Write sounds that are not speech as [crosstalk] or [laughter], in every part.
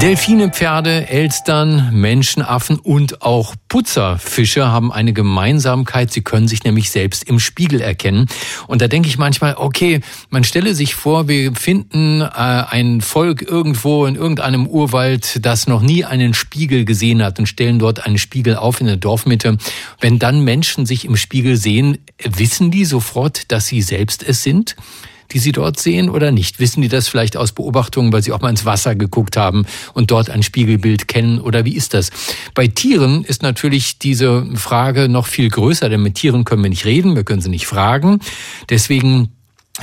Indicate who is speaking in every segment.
Speaker 1: Delfine, Pferde, Elstern, Menschenaffen und auch Putzerfische haben eine Gemeinsamkeit. Sie können sich nämlich selbst im Spiegel erkennen. Und da denke ich manchmal, okay, man stelle sich vor, wir finden äh, ein Volk irgendwo in irgendeinem Urwald, das noch nie einen Spiegel gesehen hat und stellen dort einen Spiegel auf in der Dorfmitte. Wenn dann Menschen sich im Spiegel sehen, wissen die sofort, dass sie selbst es sind? Die Sie dort sehen oder nicht? Wissen die das vielleicht aus Beobachtungen, weil Sie auch mal ins Wasser geguckt haben und dort ein Spiegelbild kennen oder wie ist das? Bei Tieren ist natürlich diese Frage noch viel größer, denn mit Tieren können wir nicht reden, wir können sie nicht fragen. Deswegen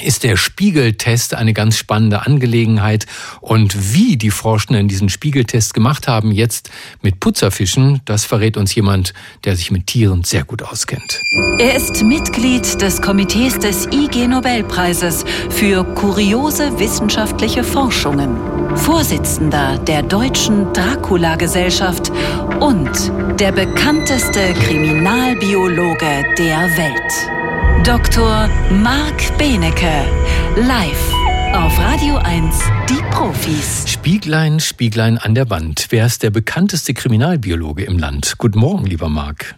Speaker 1: ist der Spiegeltest eine ganz spannende Angelegenheit. Und wie die Forschenden diesen Spiegeltest gemacht haben, jetzt mit Putzerfischen, das verrät uns jemand, der sich mit Tieren sehr gut auskennt.
Speaker 2: Er ist Mitglied des Komitees des IG Nobelpreises für kuriose wissenschaftliche Forschungen, Vorsitzender der Deutschen Dracula-Gesellschaft und der bekannteste Kriminalbiologe der Welt. Dr. Marc Benecke, live auf Radio 1, die Profis.
Speaker 1: Spieglein, Spieglein an der Wand. Wer ist der bekannteste Kriminalbiologe im Land? Guten Morgen, lieber Marc.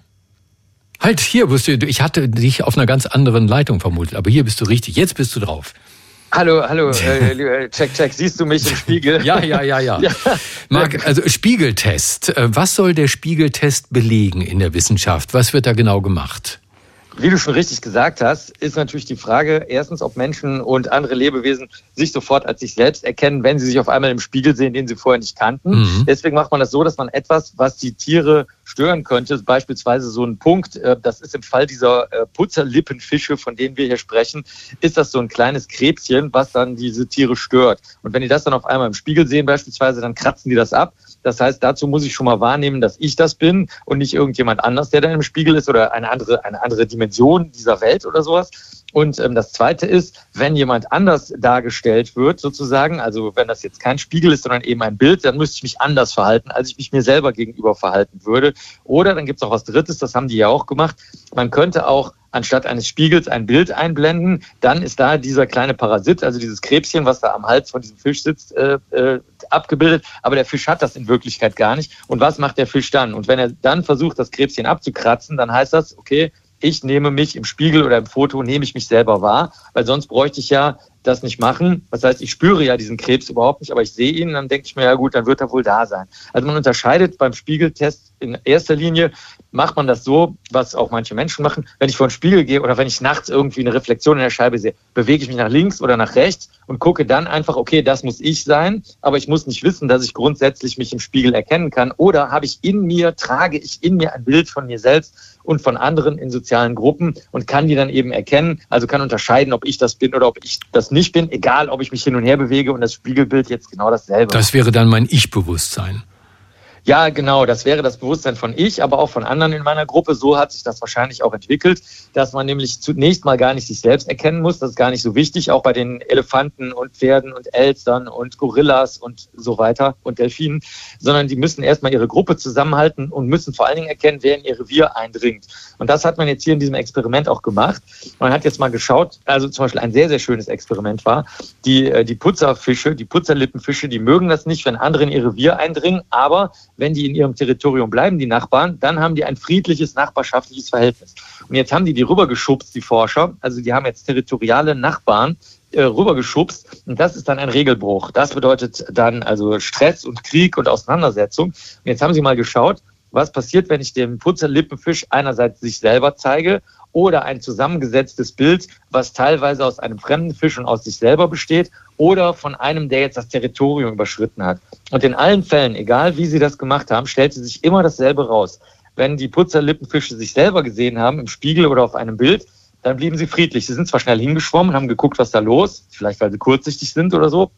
Speaker 1: Halt, hier bist du. Ich hatte dich auf einer ganz anderen Leitung vermutet, aber hier bist du richtig. Jetzt bist du drauf.
Speaker 3: Hallo, hallo, [laughs] äh, check, check. Siehst du mich im Spiegel?
Speaker 1: ja, ja, ja, ja. [laughs] ja. Marc, also Spiegeltest. Äh, was soll der Spiegeltest belegen in der Wissenschaft? Was wird da genau gemacht?
Speaker 3: Wie du schon richtig gesagt hast, ist natürlich die Frage, erstens, ob Menschen und andere Lebewesen sich sofort als sich selbst erkennen, wenn sie sich auf einmal im Spiegel sehen, den sie vorher nicht kannten. Mhm. Deswegen macht man das so, dass man etwas, was die Tiere stören könnte, beispielsweise so ein Punkt, äh, das ist im Fall dieser äh, Putzerlippenfische, von denen wir hier sprechen, ist das so ein kleines Krebschen, was dann diese Tiere stört. Und wenn die das dann auf einmal im Spiegel sehen beispielsweise, dann kratzen die das ab. Das heißt, dazu muss ich schon mal wahrnehmen, dass ich das bin und nicht irgendjemand anders, der dann im Spiegel ist oder eine andere, eine andere Dimension dieser Welt oder sowas. Und ähm, das Zweite ist, wenn jemand anders dargestellt wird, sozusagen, also wenn das jetzt kein Spiegel ist, sondern eben ein Bild, dann müsste ich mich anders verhalten, als ich mich mir selber gegenüber verhalten würde. Oder dann gibt es auch was Drittes, das haben die ja auch gemacht. Man könnte auch anstatt eines Spiegels ein Bild einblenden, dann ist da dieser kleine Parasit, also dieses Krebschen, was da am Hals von diesem Fisch sitzt, äh, äh, abgebildet. Aber der Fisch hat das in Wirklichkeit gar nicht. Und was macht der Fisch dann? Und wenn er dann versucht, das Krebschen abzukratzen, dann heißt das, okay, ich nehme mich im Spiegel oder im Foto, nehme ich mich selber wahr, weil sonst bräuchte ich ja das nicht machen. Das heißt, ich spüre ja diesen Krebs überhaupt nicht, aber ich sehe ihn, dann denke ich mir, ja gut, dann wird er wohl da sein. Also man unterscheidet beim Spiegeltest in erster Linie, macht man das so, was auch manche Menschen machen. Wenn ich vor den Spiegel gehe oder wenn ich nachts irgendwie eine Reflexion in der Scheibe sehe, bewege ich mich nach links oder nach rechts und gucke dann einfach, okay, das muss ich sein, aber ich muss nicht wissen, dass ich grundsätzlich mich im Spiegel erkennen kann. Oder habe ich in mir, trage ich in mir ein Bild von mir selbst und von anderen in sozialen Gruppen und kann die dann eben erkennen, also kann unterscheiden, ob ich das bin oder ob ich das nicht bin, egal ob ich mich hin und her bewege und das Spiegelbild jetzt genau dasselbe.
Speaker 1: Das wäre dann mein Ich-Bewusstsein.
Speaker 3: Ja, genau, das wäre das Bewusstsein von ich, aber auch von anderen in meiner Gruppe. So hat sich das wahrscheinlich auch entwickelt, dass man nämlich zunächst mal gar nicht sich selbst erkennen muss. Das ist gar nicht so wichtig, auch bei den Elefanten und Pferden und Elstern und Gorillas und so weiter und Delfinen, sondern die müssen erstmal ihre Gruppe zusammenhalten und müssen vor allen Dingen erkennen, wer in ihr Revier eindringt. Und das hat man jetzt hier in diesem Experiment auch gemacht. Man hat jetzt mal geschaut, also zum Beispiel ein sehr, sehr schönes Experiment war, die, äh, die Putzerfische, die Putzerlippenfische, die mögen das nicht, wenn andere in ihr Revier eindringen, aber wenn die in ihrem Territorium bleiben, die Nachbarn, dann haben die ein friedliches nachbarschaftliches Verhältnis. Und jetzt haben die die rübergeschubst, die Forscher. Also die haben jetzt territoriale Nachbarn äh, rübergeschubst. Und das ist dann ein Regelbruch. Das bedeutet dann also Stress und Krieg und Auseinandersetzung. Und jetzt haben sie mal geschaut, was passiert, wenn ich dem Putzerlippenfisch einerseits sich selber zeige oder ein zusammengesetztes Bild, was teilweise aus einem fremden Fisch und aus sich selber besteht oder von einem, der jetzt das Territorium überschritten hat. Und in allen Fällen, egal wie sie das gemacht haben, stellte sich immer dasselbe raus. Wenn die Putzerlippenfische sich selber gesehen haben, im Spiegel oder auf einem Bild, dann blieben sie friedlich. Sie sind zwar schnell hingeschwommen, haben geguckt, was da los, vielleicht weil sie kurzsichtig sind oder so,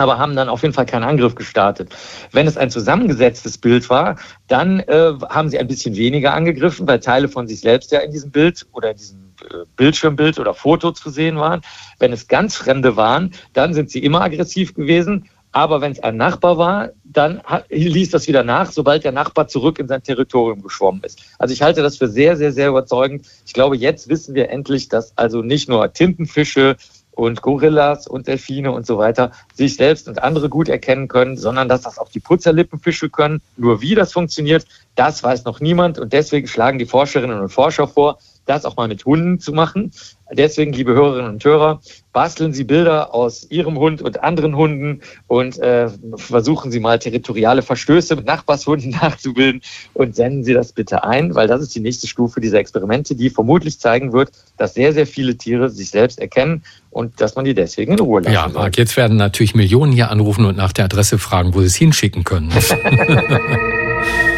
Speaker 3: aber haben dann auf jeden Fall keinen Angriff gestartet. Wenn es ein zusammengesetztes Bild war, dann äh, haben sie ein bisschen weniger angegriffen, weil Teile von sich selbst ja in diesem Bild oder in diesem äh, Bildschirmbild oder Foto zu sehen waren. Wenn es ganz Fremde waren, dann sind sie immer aggressiv gewesen. Aber wenn es ein Nachbar war, dann ließ das wieder nach, sobald der Nachbar zurück in sein Territorium geschwommen ist. Also ich halte das für sehr, sehr, sehr überzeugend. Ich glaube, jetzt wissen wir endlich, dass also nicht nur Tintenfische und Gorillas und Delfine und so weiter sich selbst und andere gut erkennen können, sondern dass das auch die Putzerlippenfische können. Nur wie das funktioniert, das weiß noch niemand und deswegen schlagen die Forscherinnen und Forscher vor, das auch mal mit Hunden zu machen. Deswegen, liebe Hörerinnen und Hörer, basteln Sie Bilder aus Ihrem Hund und anderen Hunden und äh, versuchen Sie mal territoriale Verstöße mit Nachbarshunden [laughs] nachzubilden und senden Sie das bitte ein, weil das ist die nächste Stufe dieser Experimente, die vermutlich zeigen wird, dass sehr, sehr viele Tiere sich selbst erkennen und dass man die deswegen in Ruhe lassen
Speaker 1: Ja, Marc, jetzt werden natürlich Millionen hier anrufen und nach der Adresse fragen, wo sie es hinschicken können. [laughs] [laughs]